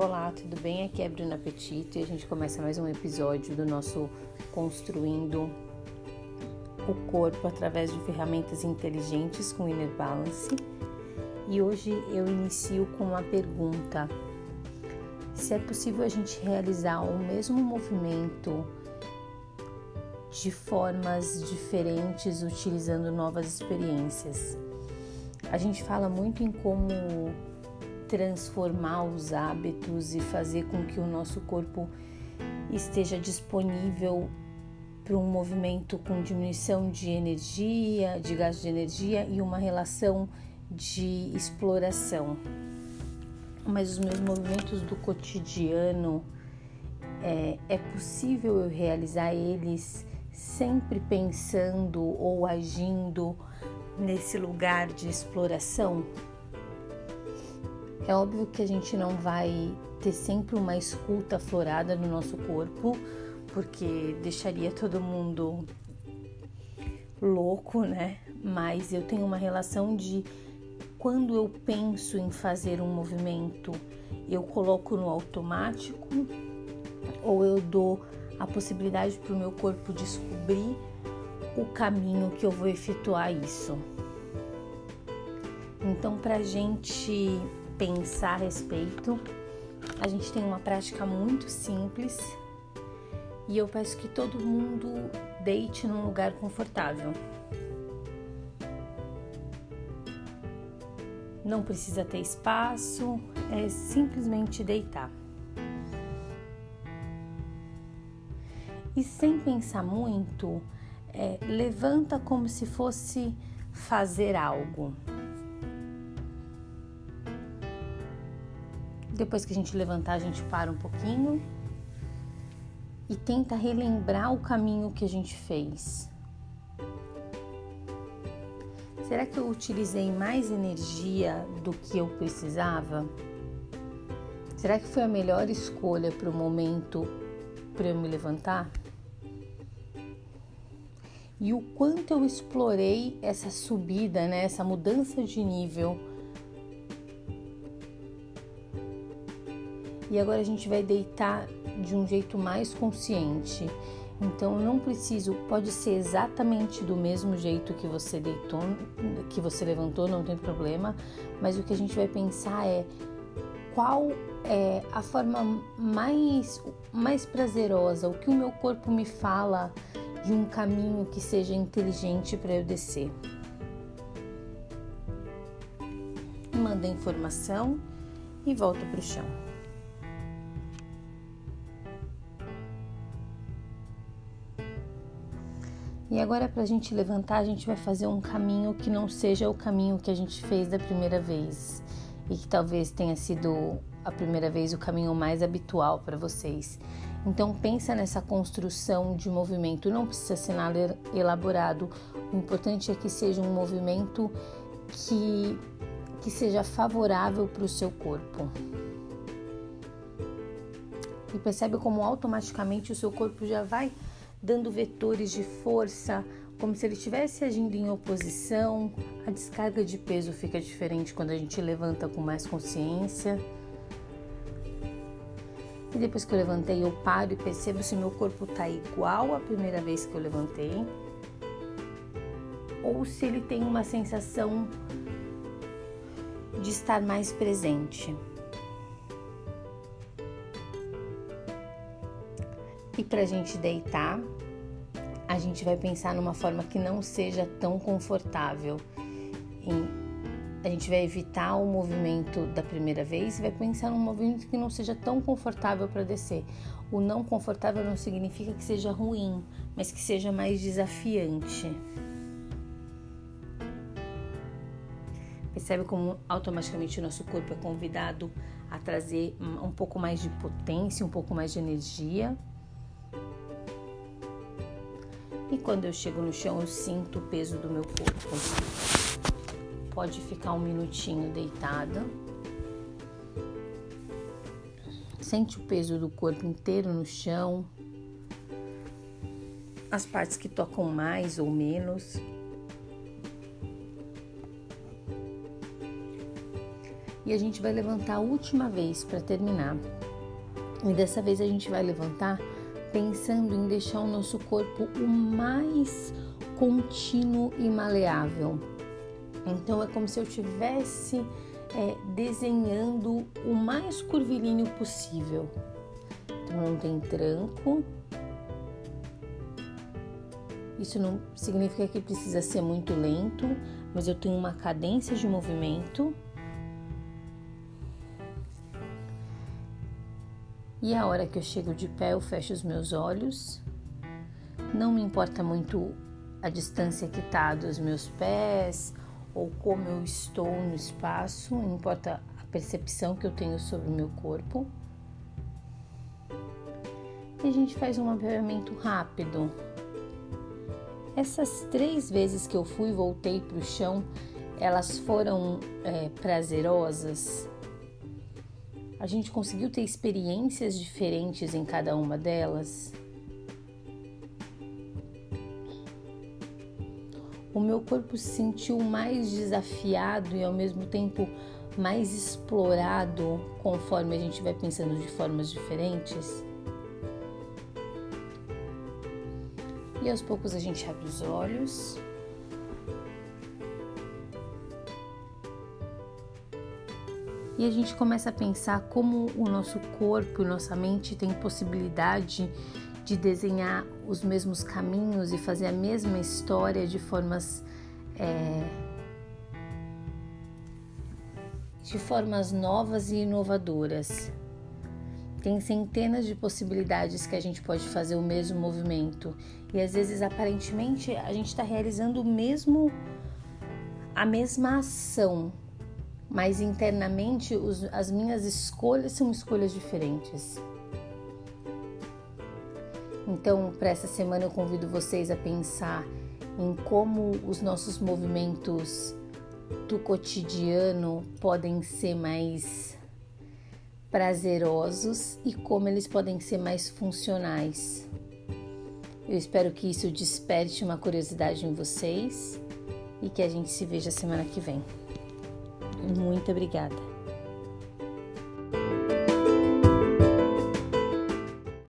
Olá, tudo bem? Aqui é Bruna Petito e a gente começa mais um episódio do nosso Construindo o Corpo através de ferramentas inteligentes com Inner Balance. E hoje eu inicio com uma pergunta: se é possível a gente realizar o mesmo movimento de formas diferentes utilizando novas experiências? A gente fala muito em como transformar os hábitos e fazer com que o nosso corpo esteja disponível para um movimento com diminuição de energia, de gasto de energia e uma relação de exploração. Mas os meus movimentos do cotidiano é, é possível eu realizar eles sempre pensando ou agindo nesse lugar de exploração? É óbvio que a gente não vai ter sempre uma escuta florada no nosso corpo, porque deixaria todo mundo louco, né? Mas eu tenho uma relação de quando eu penso em fazer um movimento, eu coloco no automático ou eu dou a possibilidade para o meu corpo descobrir o caminho que eu vou efetuar isso. Então, para gente pensar a respeito. A gente tem uma prática muito simples e eu peço que todo mundo deite num lugar confortável. Não precisa ter espaço, é simplesmente deitar. E sem pensar muito, é, levanta como se fosse fazer algo. Depois que a gente levantar, a gente para um pouquinho e tenta relembrar o caminho que a gente fez. Será que eu utilizei mais energia do que eu precisava? Será que foi a melhor escolha para o momento para eu me levantar? E o quanto eu explorei essa subida, né, essa mudança de nível e agora a gente vai deitar de um jeito mais consciente. Então não preciso, pode ser exatamente do mesmo jeito que você deitou, que você levantou, não tem problema, mas o que a gente vai pensar é qual é a forma mais mais prazerosa, o que o meu corpo me fala de um caminho que seja inteligente para eu descer. Manda informação e volta para o chão. E agora, para a gente levantar, a gente vai fazer um caminho que não seja o caminho que a gente fez da primeira vez e que talvez tenha sido a primeira vez o caminho mais habitual para vocês. Então pensa nessa construção de movimento, não precisa ser nada elaborado. O importante é que seja um movimento que que seja favorável para o seu corpo. E percebe como automaticamente o seu corpo já vai dando vetores de força, como se ele estivesse agindo em oposição. A descarga de peso fica diferente quando a gente levanta com mais consciência. E depois que eu levantei, eu paro e percebo se meu corpo está igual à primeira vez que eu levantei, ou se ele tem uma sensação de estar mais presente. E para a gente deitar, a gente vai pensar numa forma que não seja tão confortável. a gente vai evitar o movimento da primeira vez e vai pensar num movimento que não seja tão confortável para descer. O não confortável não significa que seja ruim, mas que seja mais desafiante. Percebe como automaticamente o nosso corpo é convidado a trazer um pouco mais de potência, um pouco mais de energia e quando eu chego no chão, eu sinto o peso do meu corpo. Pode ficar um minutinho deitada. Sente o peso do corpo inteiro no chão. As partes que tocam mais ou menos. e a gente vai levantar a última vez para terminar. E dessa vez a gente vai levantar pensando em deixar o nosso corpo o mais contínuo e maleável. Então é como se eu tivesse é, desenhando o mais curvilíneo possível. Então não tem tranco. Isso não significa que precisa ser muito lento, mas eu tenho uma cadência de movimento. E a hora que eu chego de pé, eu fecho os meus olhos. Não me importa muito a distância que está dos meus pés ou como eu estou no espaço, importa a percepção que eu tenho sobre o meu corpo. E a gente faz um mapeamento rápido. Essas três vezes que eu fui e voltei para o chão, elas foram é, prazerosas. A gente conseguiu ter experiências diferentes em cada uma delas. o meu corpo se sentiu mais desafiado e ao mesmo tempo mais explorado conforme a gente vai pensando de formas diferentes. E aos poucos a gente abre os olhos. E a gente começa a pensar como o nosso corpo e nossa mente tem possibilidade de desenhar os mesmos caminhos e fazer a mesma história de formas é, de formas novas e inovadoras. Tem centenas de possibilidades que a gente pode fazer o mesmo movimento e às vezes aparentemente a gente está realizando o mesmo a mesma ação, mas internamente os, as minhas escolhas são escolhas diferentes. Então, para essa semana, eu convido vocês a pensar em como os nossos movimentos do cotidiano podem ser mais prazerosos e como eles podem ser mais funcionais. Eu espero que isso desperte uma curiosidade em vocês e que a gente se veja semana que vem. Muito obrigada.